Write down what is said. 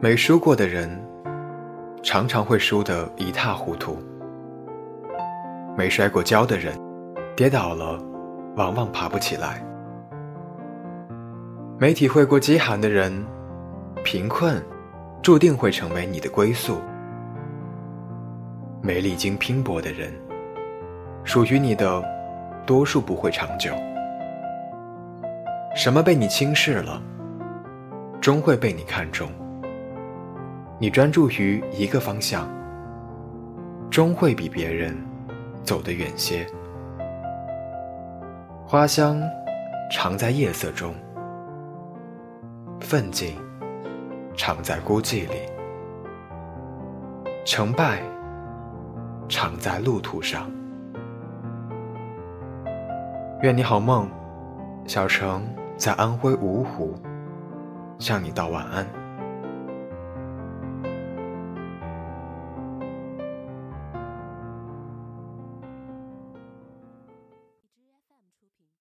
没输过的人，常常会输得一塌糊涂；没摔过跤的人，跌倒了，往往爬不起来；没体会过饥寒的人，贫困注定会成为你的归宿；没历经拼搏的人，属于你的多数不会长久。什么被你轻视了，终会被你看中。你专注于一个方向，终会比别人走得远些。花香常在夜色中，奋进常在孤寂里，成败常在路途上。愿你好梦，小城。在安徽芜湖，向你道晚安。